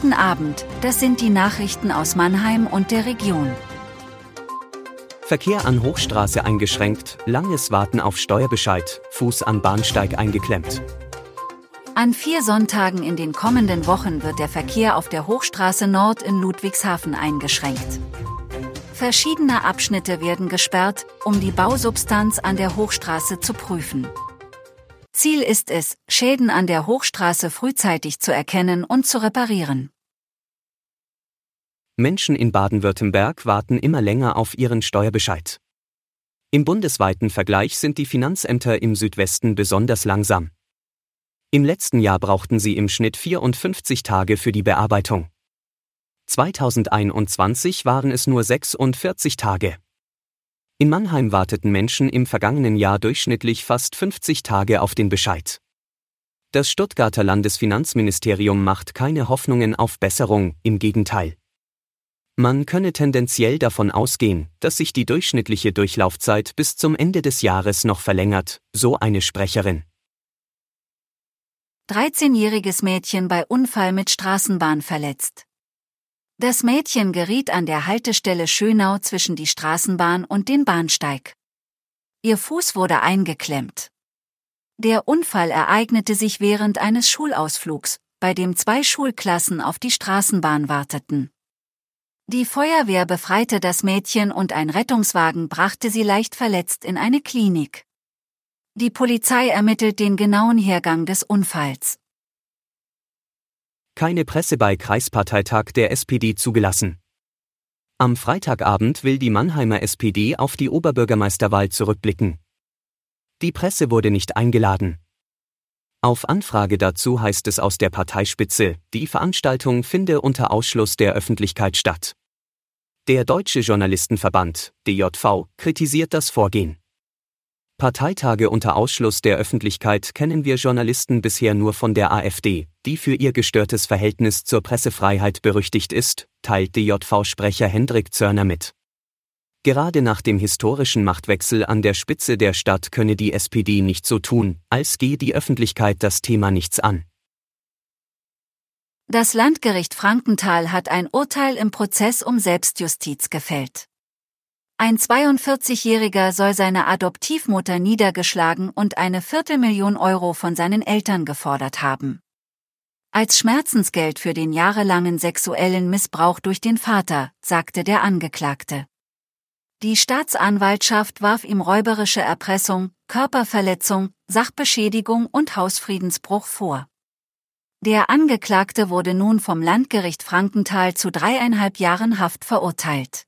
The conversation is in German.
Guten Abend, das sind die Nachrichten aus Mannheim und der Region. Verkehr an Hochstraße eingeschränkt, langes Warten auf Steuerbescheid, Fuß an Bahnsteig eingeklemmt. An vier Sonntagen in den kommenden Wochen wird der Verkehr auf der Hochstraße Nord in Ludwigshafen eingeschränkt. Verschiedene Abschnitte werden gesperrt, um die Bausubstanz an der Hochstraße zu prüfen. Ziel ist es, Schäden an der Hochstraße frühzeitig zu erkennen und zu reparieren. Menschen in Baden-Württemberg warten immer länger auf ihren Steuerbescheid. Im bundesweiten Vergleich sind die Finanzämter im Südwesten besonders langsam. Im letzten Jahr brauchten sie im Schnitt 54 Tage für die Bearbeitung. 2021 waren es nur 46 Tage. In Mannheim warteten Menschen im vergangenen Jahr durchschnittlich fast 50 Tage auf den Bescheid. Das Stuttgarter Landesfinanzministerium macht keine Hoffnungen auf Besserung, im Gegenteil. Man könne tendenziell davon ausgehen, dass sich die durchschnittliche Durchlaufzeit bis zum Ende des Jahres noch verlängert, so eine Sprecherin. 13-jähriges Mädchen bei Unfall mit Straßenbahn verletzt. Das Mädchen geriet an der Haltestelle Schönau zwischen die Straßenbahn und den Bahnsteig. Ihr Fuß wurde eingeklemmt. Der Unfall ereignete sich während eines Schulausflugs, bei dem zwei Schulklassen auf die Straßenbahn warteten. Die Feuerwehr befreite das Mädchen und ein Rettungswagen brachte sie leicht verletzt in eine Klinik. Die Polizei ermittelt den genauen Hergang des Unfalls. Keine Presse bei Kreisparteitag der SPD zugelassen. Am Freitagabend will die Mannheimer SPD auf die Oberbürgermeisterwahl zurückblicken. Die Presse wurde nicht eingeladen. Auf Anfrage dazu heißt es aus der Parteispitze, die Veranstaltung finde unter Ausschluss der Öffentlichkeit statt. Der Deutsche Journalistenverband, DJV, kritisiert das Vorgehen. Parteitage unter Ausschluss der Öffentlichkeit kennen wir Journalisten bisher nur von der AfD, die für ihr gestörtes Verhältnis zur Pressefreiheit berüchtigt ist, teilt DJV-Sprecher Hendrik Zörner mit. Gerade nach dem historischen Machtwechsel an der Spitze der Stadt könne die SPD nicht so tun, als gehe die Öffentlichkeit das Thema nichts an. Das Landgericht Frankenthal hat ein Urteil im Prozess um Selbstjustiz gefällt. Ein 42-Jähriger soll seine Adoptivmutter niedergeschlagen und eine Viertelmillion Euro von seinen Eltern gefordert haben. Als Schmerzensgeld für den jahrelangen sexuellen Missbrauch durch den Vater, sagte der Angeklagte. Die Staatsanwaltschaft warf ihm räuberische Erpressung, Körperverletzung, Sachbeschädigung und Hausfriedensbruch vor. Der Angeklagte wurde nun vom Landgericht Frankenthal zu dreieinhalb Jahren Haft verurteilt.